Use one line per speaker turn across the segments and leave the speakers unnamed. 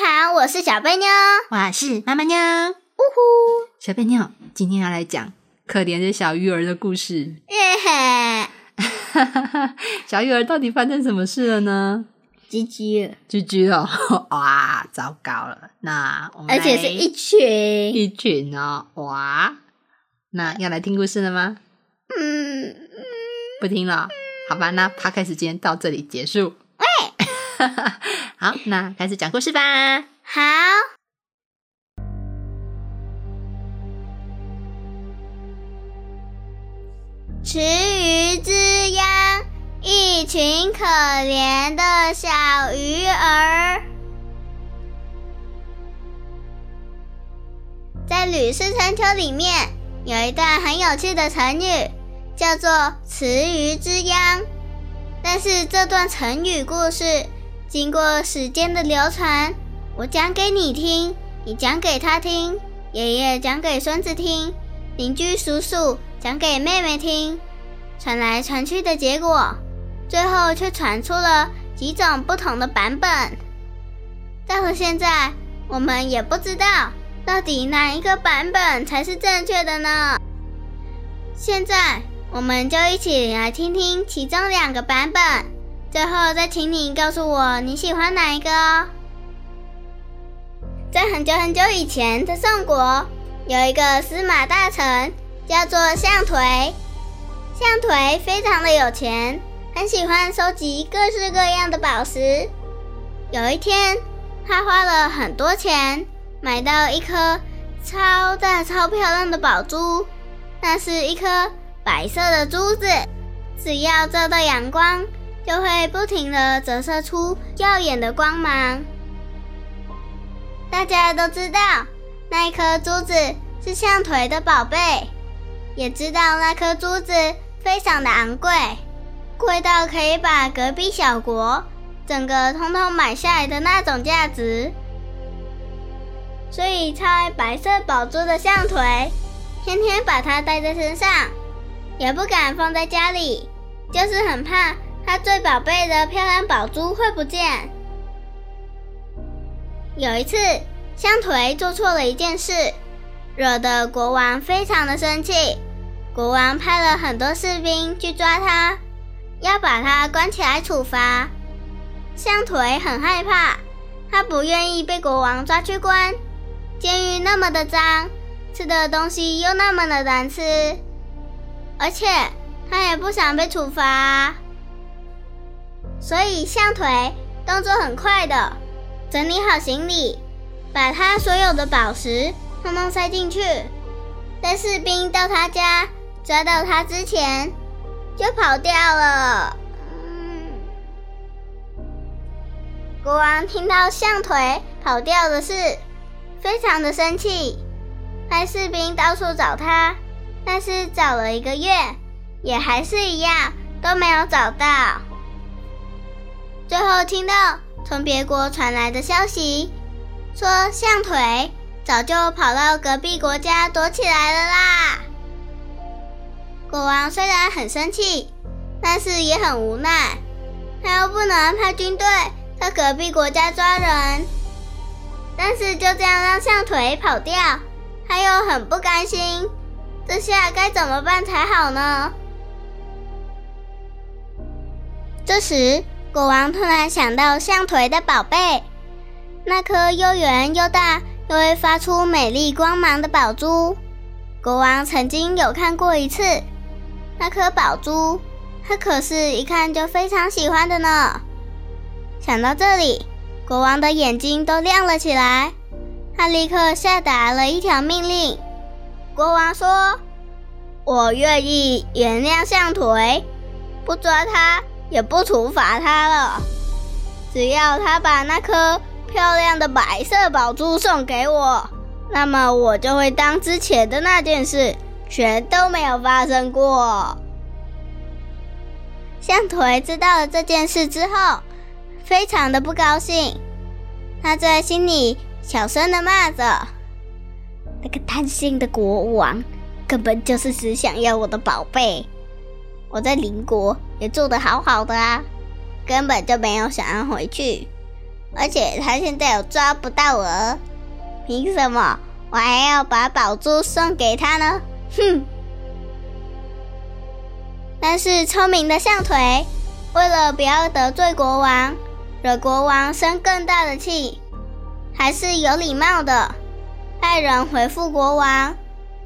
好，我是小贝妞。
我是妈妈妞。
呜呼，
小贝妞今天要来讲可怜的小鱼儿的故事。
耶嘿，
小鱼儿到底发生什么事了呢？
鸡鸡，
居居哦，哇，糟糕了！那我们
而且是一群。
一群哦，哇！那要来听故事了吗？
嗯，
不听了，好吧，那 p 开时间到这里结束。喂，好，那开始讲故事吧。
好。池鱼之殃，一群可怜的小鱼儿。在《吕氏春秋》里面有一段很有趣的成语，叫做“池鱼之殃”。但是这段成语故事经过时间的流传，我讲给你听，你讲给他听，爷爷讲给孙子听，邻居叔叔讲给妹妹听，传来传去的结果，最后却传出了几种不同的版本。到了现在，我们也不知道到底哪一个版本才是正确的呢？现在。我们就一起来听听其中两个版本，最后再请你告诉我你喜欢哪一个哦。在很久很久以前的宋国，有一个司马大臣，叫做项颓。项颓非常的有钱，很喜欢收集各式各样的宝石。有一天，他花了很多钱，买到一颗超大、超漂亮的宝珠，那是一颗。白色的珠子，只要照到阳光，就会不停的折射出耀眼的光芒。大家都知道那一颗珠子是象腿的宝贝，也知道那颗珠子非常的昂贵，贵到可以把隔壁小国整个通通买下来的那种价值。所以，超爱白色宝珠的象腿，天天把它带在身上。也不敢放在家里，就是很怕他最宝贝的漂亮宝珠会不见。有一次，象颓做错了一件事，惹得国王非常的生气。国王派了很多士兵去抓他，要把他关起来处罚。象颓很害怕，他不愿意被国王抓去关。监狱那么的脏，吃的东西又那么的难吃。而且他也不想被处罚，所以象腿动作很快的整理好行李，把他所有的宝石通通塞进去，在士兵到他家抓到他之前就跑掉了。国王听到象腿跑掉的事，非常的生气，派士兵到处找他。但是找了一个月，也还是一样都没有找到。最后听到从别国传来的消息，说象腿早就跑到隔壁国家躲起来了啦。国王虽然很生气，但是也很无奈，他又不能派军队到隔壁国家抓人，但是就这样让象腿跑掉，他又很不甘心。这下该怎么办才好呢？这时，国王突然想到象腿的宝贝，那颗又圆又大又会发出美丽光芒的宝珠。国王曾经有看过一次，那颗宝珠，他可是一看就非常喜欢的呢。想到这里，国王的眼睛都亮了起来，他立刻下达了一条命令。国王说：“我愿意原谅象腿，不抓他也不处罚他了。只要他把那颗漂亮的白色宝珠送给我，那么我就会当之前的那件事全都没有发生过。象腿知道了这件事之后，非常的不高兴，他在心里小声的骂着：“那个贪心的国王，根本就是只想要我的宝贝。我在邻国也做得好好的啊，根本就没有想要回去。而且他现在又抓不到我，凭什么我还要把宝珠送给他呢？哼！”但是聪明的象腿，为了不要得罪国王，惹国王生更大的气，还是有礼貌的派人回复国王，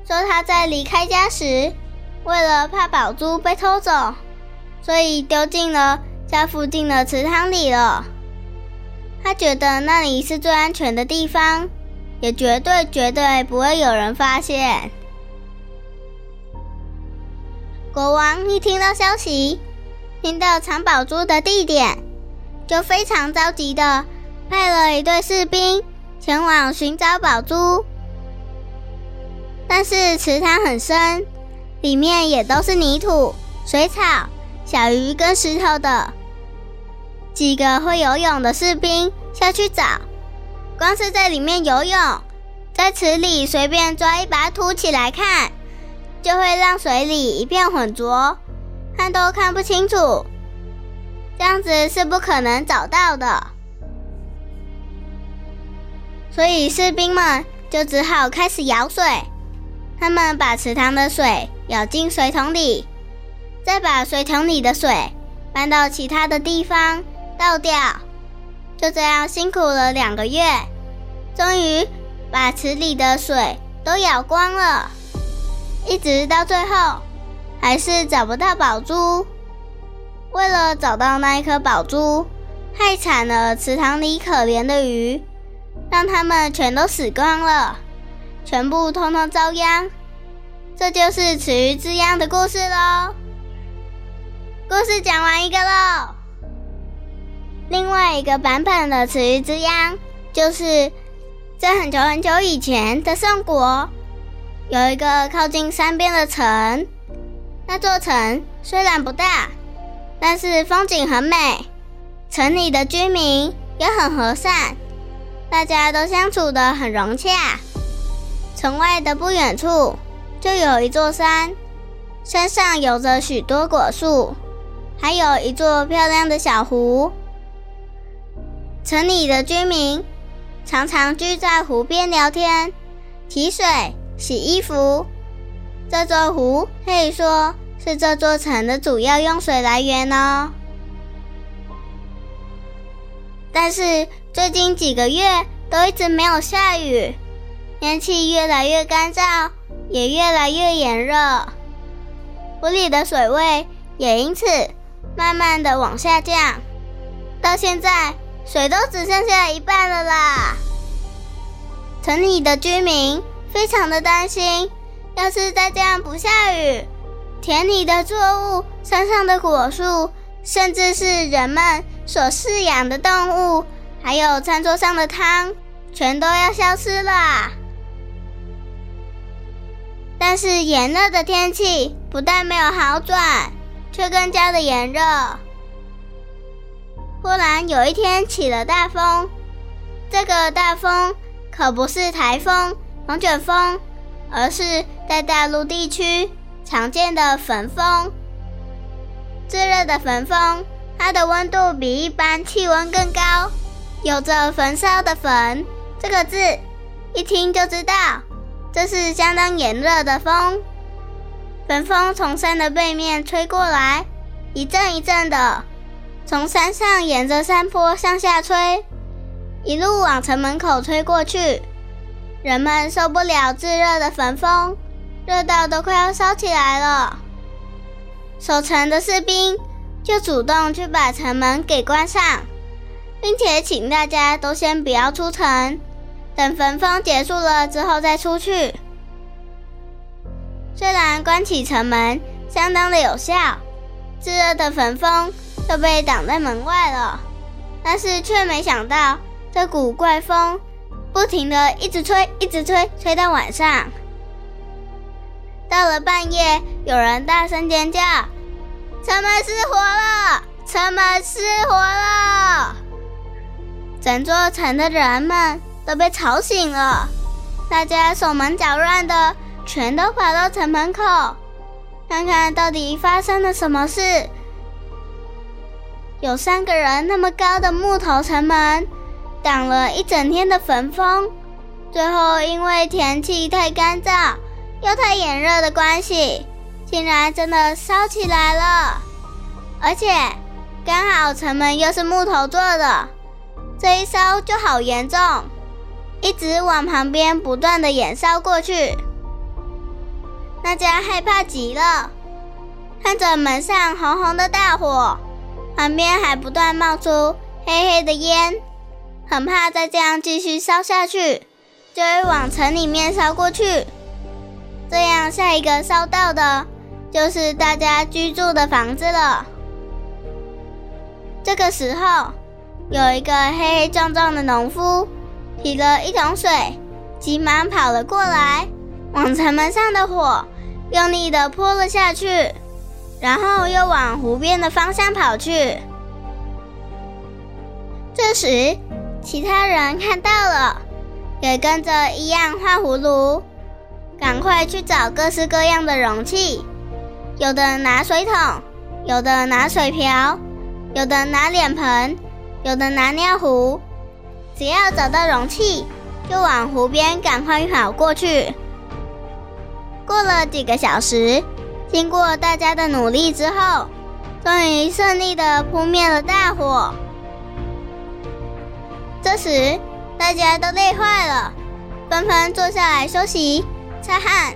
说他在离开家时，为了怕宝珠被偷走，所以丢进了家附近的池塘里了。他觉得那里是最安全的地方，也绝对绝对不会有人发现。国王一听到消息，听到藏宝珠的地点，就非常着急的派了一队士兵前往寻找宝珠。但是池塘很深，里面也都是泥土、水草、小鱼跟石头的。几个会游泳的士兵下去找，光是在里面游泳，在池里随便抓一把土起来看。就会让水里一片浑浊，看都看不清楚，这样子是不可能找到的。所以士兵们就只好开始舀水。他们把池塘的水舀进水桶里，再把水桶里的水搬到其他的地方倒掉。就这样辛苦了两个月，终于把池里的水都舀光了。一直到最后，还是找不到宝珠。为了找到那一颗宝珠，害惨了池塘里可怜的鱼，让它们全都死光了，全部通通遭殃。这就是池鱼之殃的故事喽。故事讲完一个喽。另外一个版本的池鱼之殃，就是在很久很久以前的宋国。有一个靠近山边的城，那座城虽然不大，但是风景很美，城里的居民也很和善，大家都相处得很融洽。城外的不远处就有一座山，山上有着许多果树，还有一座漂亮的小湖。城里的居民常常聚在湖边聊天、提水。洗衣服，这座湖可以说是这座城的主要用水来源哦。但是最近几个月都一直没有下雨，天气越来越干燥，也越来越炎热，湖里的水位也因此慢慢的往下降，到现在水都只剩下一半了啦。城里的居民。非常的担心，要是再这样不下雨，田里的作物、山上的果树，甚至是人们所饲养的动物，还有餐桌上的汤，全都要消失了。但是炎热的天气不但没有好转，却更加的炎热。忽然有一天起了大风，这个大风可不是台风。龙卷风，而是在大陆地区常见的焚风。炙热的焚风，它的温度比一般气温更高，有着“焚烧”的“焚”这个字，一听就知道这是相当炎热的风。焚风从山的背面吹过来，一阵一阵的，从山上沿着山坡向下吹，一路往城门口吹过去。人们受不了炙热的焚风，热到都快要烧起来了。守城的士兵就主动去把城门给关上，并且请大家都先不要出城，等焚风结束了之后再出去。虽然关起城门相当的有效，炙热的焚风就被挡在门外了。但是却没想到，这股怪风不停的一直吹，一直吹，吹到晚上。到了半夜，有人大声尖叫：“城门失火了！城门失火了！”整座城的人们都被吵醒了，大家手忙脚乱的，全都跑到城门口，看看到底发生了什么事。有三个人那么高的木头城门，挡了一整天的焚风，最后因为天气太干燥。又太炎热的关系，竟然真的烧起来了，而且刚好城门又是木头做的，这一烧就好严重，一直往旁边不断的延烧过去。大家害怕极了，看着门上红红的大火，旁边还不断冒出黑黑的烟，很怕再这样继续烧下去，就会往城里面烧过去。这样，下一个烧到的，就是大家居住的房子了。这个时候，有一个黑黑壮壮的农夫，提了一桶水，急忙跑了过来，往城门上的火用力的泼了下去，然后又往湖边的方向跑去。这时，其他人看到了，也跟着一样画葫芦。赶快去找各式各样的容器，有的拿水桶，有的拿水瓢，有的拿脸盆，有的拿尿壶。只要找到容器，就往湖边赶快跑过去。过了几个小时，经过大家的努力之后，终于顺利的扑灭了大火。这时，大家都累坏了，纷纷坐下来休息。擦汗，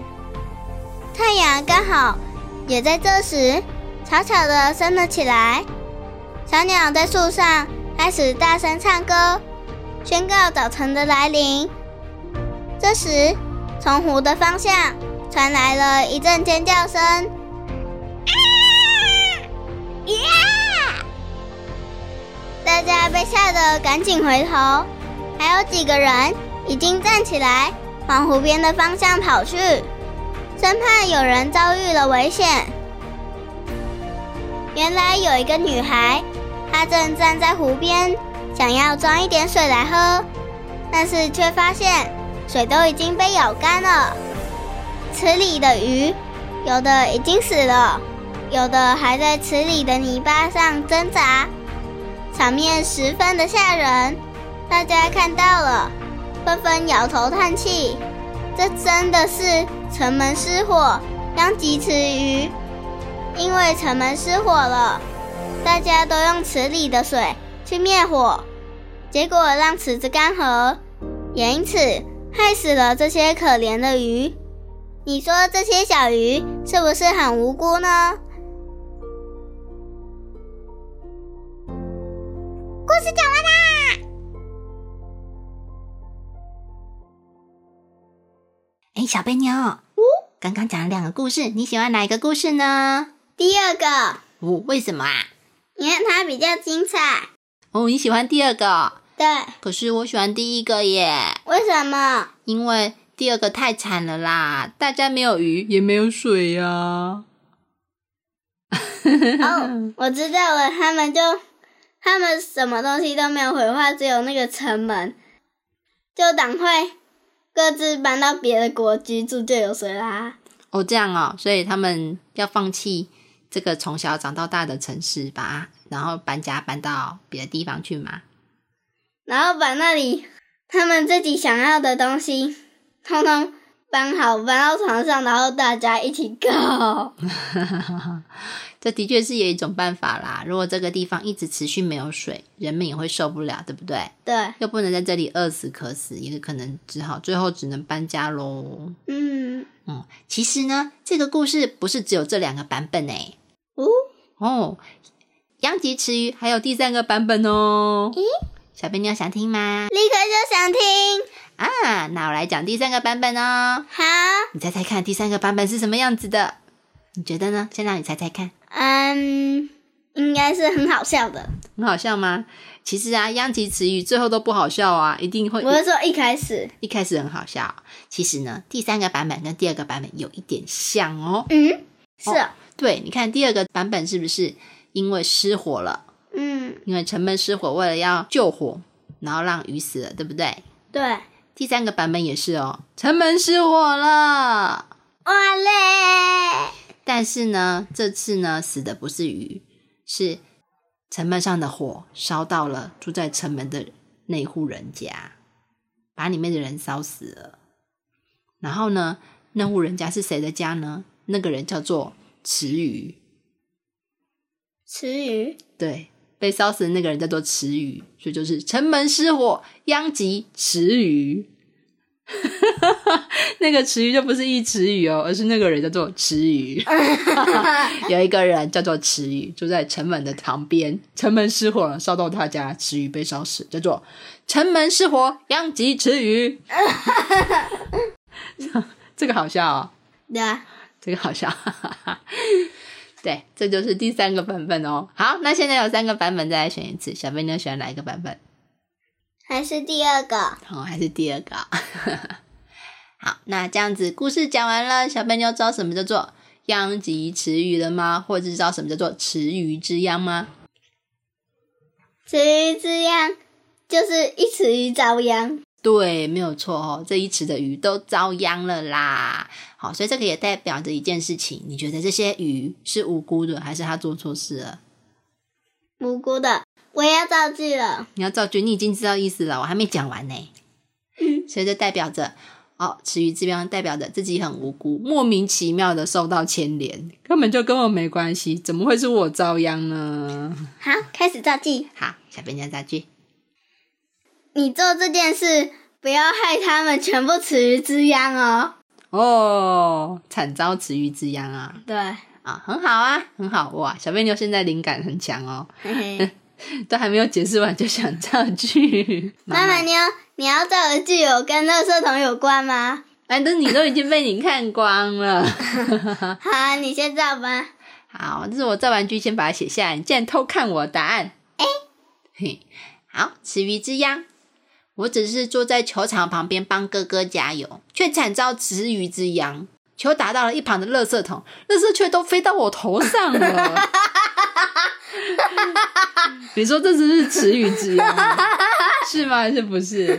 太阳刚好也在这时悄悄地升了起来。小鸟在树上开始大声唱歌，宣告早晨的来临。这时，从湖的方向传来了一阵尖叫声：“啊！呀！”大家被吓得赶紧回头，还有几个人已经站起来。往湖边的方向跑去，生怕有人遭遇了危险。原来有一个女孩，她正站在湖边，想要装一点水来喝，但是却发现水都已经被咬干了。池里的鱼，有的已经死了，有的还在池里的泥巴上挣扎，场面十分的吓人。大家看到了。纷纷摇头叹气，这真的是城门失火，殃及池鱼。因为城门失火了，大家都用池里的水去灭火，结果让池子干涸，也因此害死了这些可怜的鱼。你说这些小鱼是不是很无辜呢？故事讲完啦。
哎，小贝妞，哦，刚刚讲了两个故事，你喜欢哪一个故事呢？
第二个。
哦，为什么啊？
因为它比较精彩。
哦，你喜欢第二个？
对。
可是我喜欢第一个耶。
为什么？
因为第二个太惨了啦，大家没有鱼，也没有水呀。
哦，我知道了，他们就他们什么东西都没有毁坏，只有那个城门，就赶快。各自搬到别的国居住就有水啦。
哦，这样哦，所以他们要放弃这个从小长到大的城市吧，然后搬家搬到别的地方去嘛。
然后把那里他们自己想要的东西，通通搬好，搬到床上，然后大家一起搞。
这的确是有一种办法啦。如果这个地方一直持续没有水，人们也会受不了，对不对？
对。
又不能在这里饿死渴死，也可能只好最后只能搬家喽。嗯嗯，其实呢，这个故事不是只有这两个版本诶。哦哦，殃及池鱼还有第三个版本哦。咦，小贝，你有想听吗？
立刻就想听
啊！那我来讲第三个版本哦。
好，
你猜猜看，第三个版本是什么样子的？你觉得呢？先让你猜猜看。
嗯，应该是很好笑的。
很好笑吗？其实啊，央吉词语最后都不好笑啊，一定会。
我是说一开始，
一开始很好笑。其实呢，第三个版本跟第二个版本有一点像哦。嗯，
是。
对，你看第二个版本是不是因为失火了？嗯，因为城门失火，为了要救火，然后让鱼死了，对不对？
对。
第三个版本也是哦，城门失火了，
哇嘞！
但是呢，这次呢，死的不是鱼，是。城门上的火烧到了住在城门的那户人家，把里面的人烧死了。然后呢，那户人家是谁的家呢？那个人叫做池鱼。
池鱼
对，被烧死的那个人叫做池鱼，所以就是城门失火，殃及池鱼。那个池鱼就不是一池鱼哦，而是那个人叫做池鱼。有一个人叫做池鱼，住在城门的旁边。城门失火了，烧到他家，池鱼被烧死，叫做城门失火，殃及池鱼。这个好笑哦。
对啊，
这个好笑。对，这就是第三个版本哦。好，那现在有三个版本，再来选一次。小飞妞喜欢哪一个版本？
还是第二个？
哦，还是第二个。好，那这样子故事讲完了，小朋友知道什么叫做殃及池鱼了吗？或者知道什么叫做池鱼之殃吗？
池鱼之殃就是一池鱼遭殃。
对，没有错哦，这一池的鱼都遭殃了啦。好，所以这个也代表着一件事情，你觉得这些鱼是无辜的，还是他做错事了？
无辜的。我要造句了。
你要造句，你已经知道意思了，我还没讲完呢。所以这代表着，哦，池鱼之殃代表着自己很无辜，莫名其妙的受到牵连，根本就跟我没关系，怎么会是我遭殃呢？
好，开始造句。
好，小编家造句。
你做这件事，不要害他们全部池鱼之殃哦。
哦，惨遭池鱼之殃啊。
对。
啊，很好啊，很好哇！小贝妞现在灵感很强哦。都还没有解释完就想造句，
妈妈，你要你要造的句有跟垃圾桶有关吗？
反正你都已经被你看光了。
好，你先造吧。
好，这是我造完句，先把它写下来。你竟然偷看我答案？哎，嘿，好，池鱼之殃。我只是坐在球场旁边帮哥哥加油，却惨遭池鱼之殃。球打到了一旁的垃圾桶，垃圾却都飞到我头上了。你说这只是池鱼之殃，是吗？还是不是？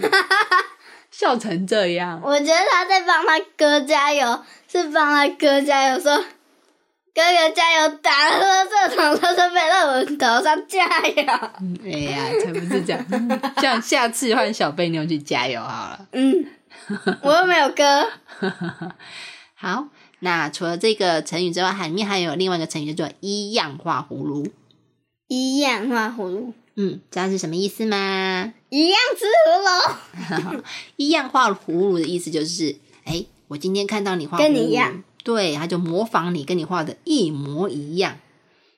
笑成这样，
我觉得他在帮他哥加油，是帮他哥加油，说哥哥加油，打了这桶都是飞到我头上加油。
哎呀，才不是这样，像下次换小贝妞去加油好了。嗯，
我又没有哥。
好，那除了这个成语之外，海面还有另外一个成语叫做“一样画葫芦”。
一样画葫芦，
嗯，知道是什么意思吗？
一样吃葫
芦，一样画葫芦的意思就是，哎，我今天看到你画
跟你一样，
对，他就模仿你，跟你画的一模一样，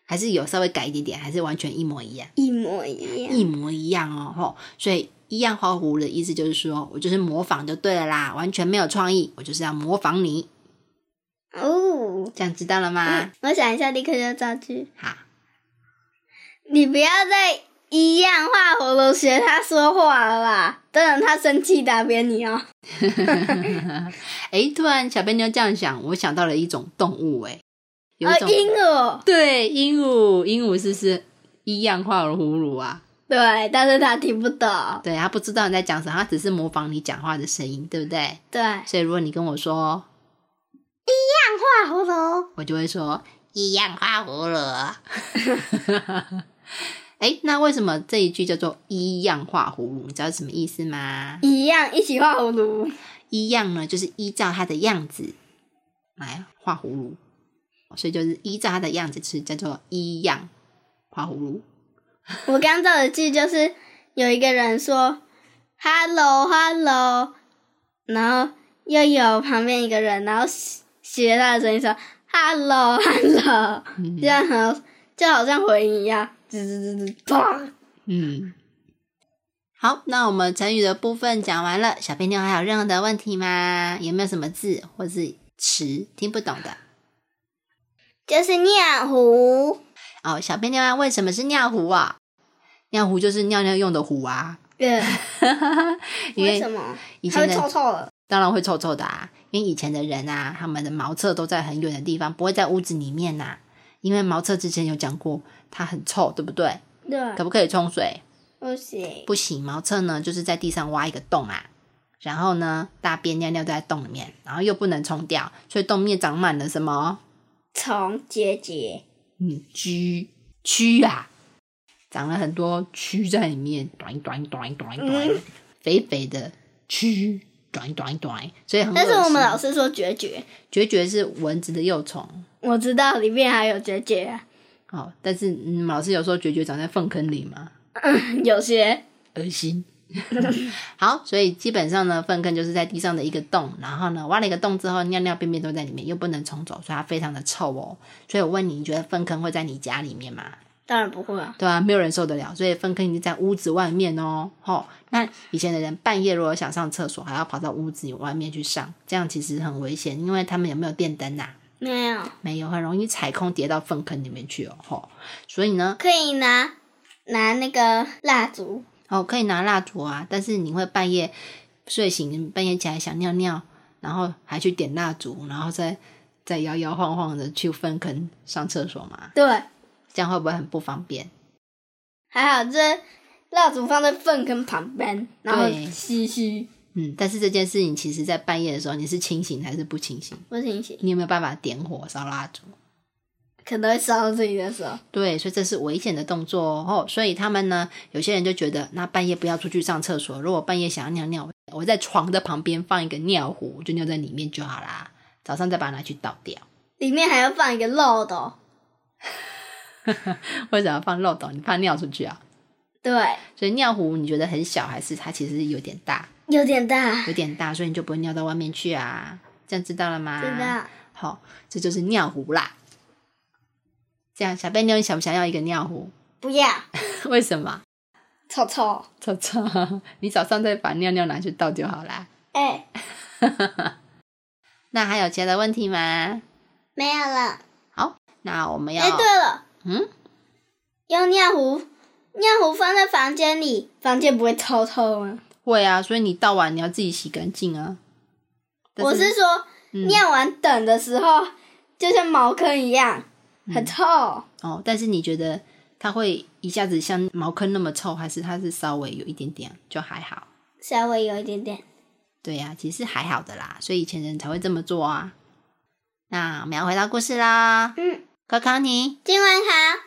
还是有稍微改一点点，还是完全一模一样？
一模一样，
一模一样哦，吼，所以一样画葫芦的意思就是说我就是模仿就对了啦，完全没有创意，我就是要模仿你。哦，这样知道了吗？
我想一下，立刻就造句。
好。
你不要再一样画葫芦学他说话了啦！等等他生气打扁你哦。
哎，突然小笨妞这样想，我想到了一种动物，哎，
有一种鹦鹉。
对，鹦鹉，鹦鹉是不是一样画了葫芦啊？
对，但是他听不懂。
对他不知道你在讲什么，他只是模仿你讲话的声音，对不对？
对。
所以如果你跟我说
一样画葫芦，
我就会说一样画葫芦。哎，那为什么这一句叫做“一样画葫芦”？你知道什么意思吗？
一样一起画葫芦，
一样呢，就是依照它的样子来画葫芦，所以就是依照它的样子吃叫做“一样画葫芦”。
我刚造的句就是有一个人说 “hello hello”，然后又有旁边一个人，然后学他的声音说 “hello hello”，这样好，就好像回音一样。滋滋滋滋，砰！
嗯，好，那我们成语的部分讲完了。小朋妞还有任何的问题吗？有没有什么字或是词听不懂的？
就是尿壶。
哦，小便尿啊，为什么是尿壶啊？尿壶就是尿尿用的壶啊。
对，为什么？以前臭臭的，
当然会臭臭的啊。因为以前的人啊，他们的茅厕都在很远的地方，不会在屋子里面呐。因为茅厕之前有讲过，它很臭，对不对？
对。
可不可以冲水？
不行。
不行，茅厕呢，就是在地上挖一个洞啊，然后呢，大便尿尿都在洞里面，然后又不能冲掉，所以洞面长满了什么？
虫结节。
嗯，蛆蛆啊。长了很多蛆在里面，短短短短短，肥肥的蛆，短短短，所以。
但是我们老师说绝绝，
绝绝是蚊子的幼虫。
我知道里面还有绝绝。
哦，但是嗯老师有说绝绝长在粪坑里吗？
有些
恶心。好，所以基本上呢，粪坑就是在地上的一个洞，然后呢，挖了一个洞之后，尿尿便便都在里面，又不能冲走，所以它非常的臭哦。所以我问你，你觉得粪坑会在你家里面吗？
当然不会啊，
对啊，没有人受得了，所以粪坑已经在屋子外面哦。吼，那以前的人半夜如果想上厕所，还要跑到屋子外面去上，这样其实很危险，因为他们有没有电灯呐？
没有，
没有，很容易踩空跌到粪坑里面去哦。吼，所以呢，
可以拿拿那个蜡烛
哦，可以拿蜡烛啊，但是你会半夜睡醒，半夜起来想尿尿，然后还去点蜡烛，然后再再摇摇晃晃的去粪坑上厕所嘛？
对。
这样会不会很不方便？
还好，这蜡烛放在粪坑旁边，然后嘘嘘。
嗯，但是这件事情其实，在半夜的时候，你是清醒还是不清醒？
不清醒。
你有没有办法点火烧蜡烛？
可能会烧到自己的手。
对，所以这是危险的动作哦。所以他们呢，有些人就觉得，那半夜不要出去上厕所。如果半夜想要尿尿，我在床的旁边放一个尿壶，就尿在里面就好啦。早上再把它拿去倒掉。
里面还要放一个漏斗。
为什么要放漏斗？你怕尿出去啊？
对，
所以尿壶你觉得很小，还是它其实有点大？
有点大，
有点大，所以你就不会尿到外面去啊？这样知道了吗？
知道。
好，这就是尿壶啦。这样，小贝妞，你想不想要一个尿壶？
不要。
为什么？
臭臭，
臭臭。你早上再把尿尿拿去倒就好啦。
哎。
那还有其他的问题吗？
没有了。
好，那我们要。
哎，对了。嗯，用尿壶，尿壶放在房间里，房间不会臭臭吗？
会啊，所以你倒完你要自己洗干净啊。
我是说，尿完等的时候，就像茅坑一样，很臭。
哦，但是你觉得它会一下子像茅坑那么臭，还是它是稍微有一点点就还好？
稍微有一点点。
对呀，其实还好的啦，所以以前人才会这么做啊。那我们要回到故事啦。嗯。考考你，
今晚好。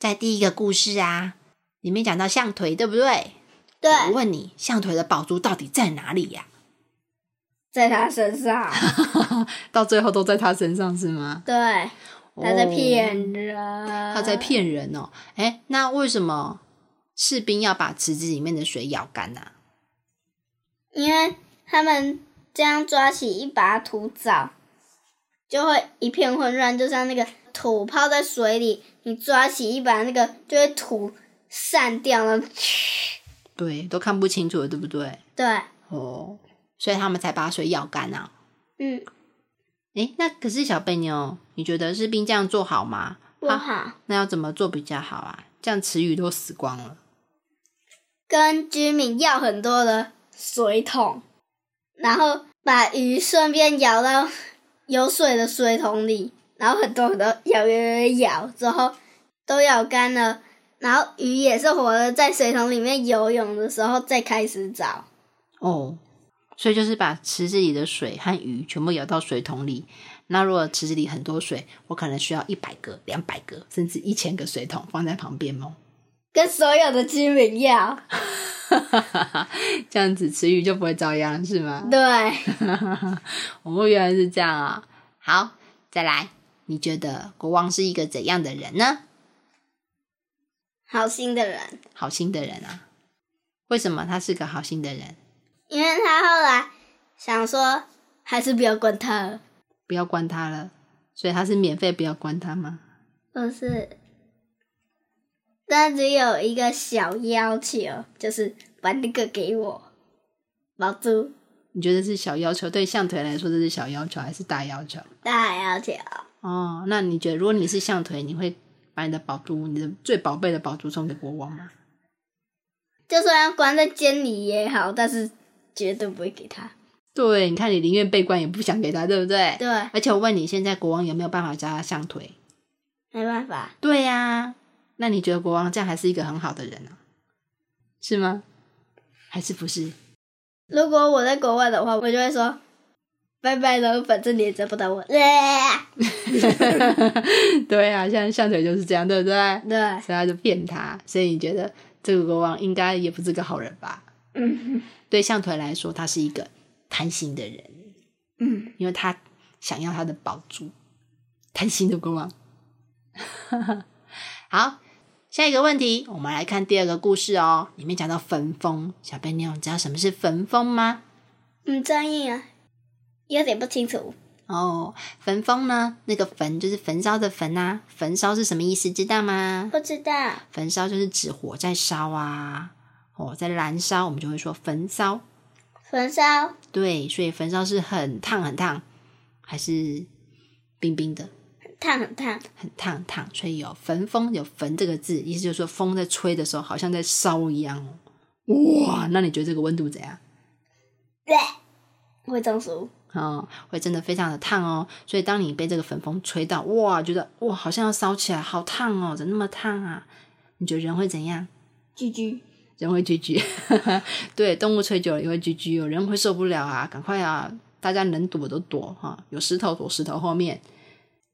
在第一个故事啊，里面讲到象腿，对不对？
对。
我问你，象腿的宝珠到底在哪里呀？
在他身上。
到最后都在他身上是吗？
对。他在骗人。
他在骗人哦。哎，那为什么士兵要把池子里面的水舀干呢？
因为他们这样抓起一把土枣。就会一片混乱，就像那个土泡在水里，你抓起一把那个，就会土散掉了。
对，都看不清楚了，对不对？
对。
哦，所以他们才把水舀干啊。
嗯。
哎，那可是小贝妞，你觉得士兵这样做好吗？
不好。
那要怎么做比较好啊？这样池鱼都死光了。
跟居民要很多的水桶，然后把鱼顺便舀到。有水的水桶里，然后很多很多舀舀舀舀，之后都舀干了，然后鱼也是活的，在水桶里面游泳的时候再开始找。
哦，所以就是把池子里的水和鱼全部舀到水桶里。那如果池子里很多水，我可能需要一百个、两百个，甚至一千个水桶放在旁边哦。
跟所有的居民要，
这样子池鱼就不会遭殃，是吗？
对，
哦，原来是这样啊。好，再来，你觉得国王是一个怎样的人呢？
好心的人，
好心的人啊。为什么他是个好心的人？
因为他后来想说，还是不要管他了，
不要关他了，所以他是免费不要关他吗？
不是。但只有一个小要求，就是把那个给我，毛猪。
你觉得是小要求？对象腿来说，这是小要求还是大要求？
大要求。
哦，那你觉得，如果你是象腿，你会把你的宝珠，你的最宝贝的宝珠送给国王吗？
就算要关在监里也好，但是绝对不会给他。
对，你看你宁愿被关也不想给他，对不对？
对。
而且我问你，现在国王有没有办法教他象腿？
没办法。
对呀，那你觉得国王这样还是一个很好的人呢？是吗？还是不是？
如果我在国外的话，我就会说拜拜了，反正你也找不到我。
对啊，像象腿就是这样，对不对？
对。
所以他就骗他，所以你觉得这个国王应该也不是个好人吧？嗯。对象腿来说，他是一个。贪心的人，嗯，因为他想要他的宝珠，贪心的国王。好，下一个问题，我们来看第二个故事哦。里面讲到焚风，小贝妞，你知道什么是焚风吗？
嗯，专业啊，有点不清楚。
哦，焚风呢？那个焚就是焚烧的焚啊，焚烧是什么意思？知道吗？
不知道。
焚烧就是指火在烧啊，火在燃烧，我们就会说焚烧。
焚烧
对，所以焚烧是很烫很烫，还是冰冰的？
很烫很烫，
很烫很烫。所以有焚风，有焚这个字，意思就是说风在吹的时候，好像在烧一样哦。哇，那你觉得这个温度怎样？
会中暑
哦，会真的非常的烫哦。所以当你被这个焚风吹到，哇，觉得哇，好像要烧起来，好烫哦，怎么那么烫啊？你觉得人会怎样？
居居。
人会居居，对，动物吹久了也会居居有人会受不了啊！赶快啊，大家能躲都躲哈，有石头躲石头后面。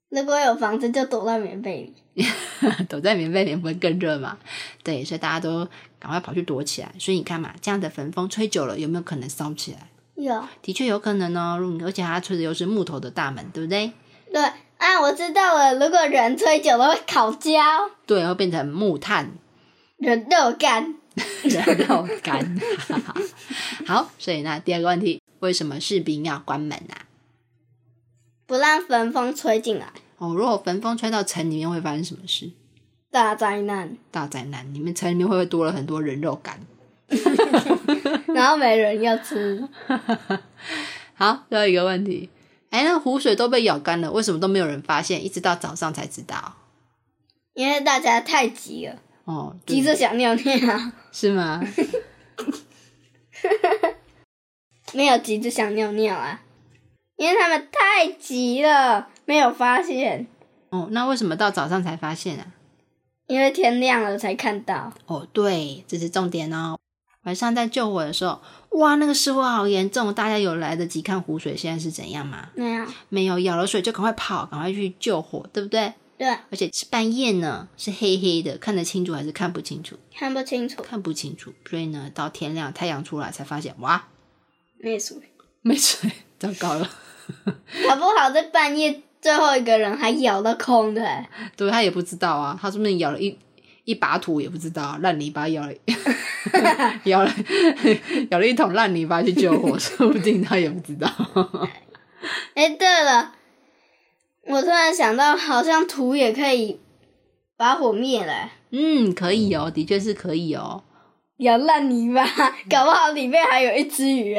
如果有房子，就躲在棉被里。
躲在棉被里不会更热嘛？对，所以大家都赶快跑去躲起来。所以你看嘛，这样的焚风吹久了，有没有可能烧起来？
有，
的确有可能哦。而且它吹的又是木头的大门，对不对？
对啊，我知道了。如果人吹久了会烤焦，
对，会变成木炭，
人肉干。
人肉干，好，所以那第二个问题，为什么士兵要关门啊？
不让焚风吹进来。
哦，如果焚风吹到城里面，会发生什么事？
大灾难！
大灾难！你们城里面会不会多了很多人肉干？
然后没人要吃。
好，最后一个问题，哎，那湖水都被咬干了，为什么都没有人发现？一直到早上才知道。
因为大家太急了。哦，急着想尿尿
是吗？
没有急着想尿尿啊，因为他们太急了，没有发现。
哦，那为什么到早上才发现啊？
因为天亮了才看到。
哦，对，这是重点哦。晚上在救火的时候，哇，那个失火好严重，大家有来得及看湖水现在是怎样吗？
没有，
没有，舀了水就赶快跑，赶快去救火，对不对？
对，
而且是半夜呢，是黑黑的，看得清楚还是看不清楚？
看不清楚，
看不清楚。所以呢，到天亮，太阳出来才发现，哇，
没水，
没水，糟糕了。
搞不好在半夜，最后一个人还咬了空的。
对他也不知道啊，他是不是咬了一一把土也不知道，烂泥巴咬了，咬了 咬了一桶烂泥巴去救火，说不定他也不知道。
哎，对了。我突然想到，好像土也可以把火灭了。
嗯，可以哦，的确是可以哦。
咬烂泥巴，搞不好里面还有一只鱼。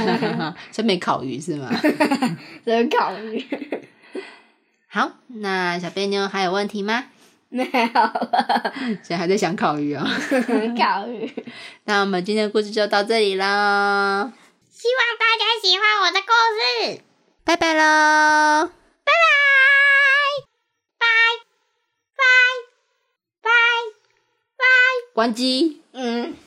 这没烤鱼是吗？
这烤鱼。
好，那小贝妞还有问题吗？
没有了。
现在还在想烤鱼哦。
烤鱼。
那我们今天的故事就到这里啦。
希望大家喜欢我的故事。
拜拜喽。拜
拜，拜拜拜拜，
关机。
嗯。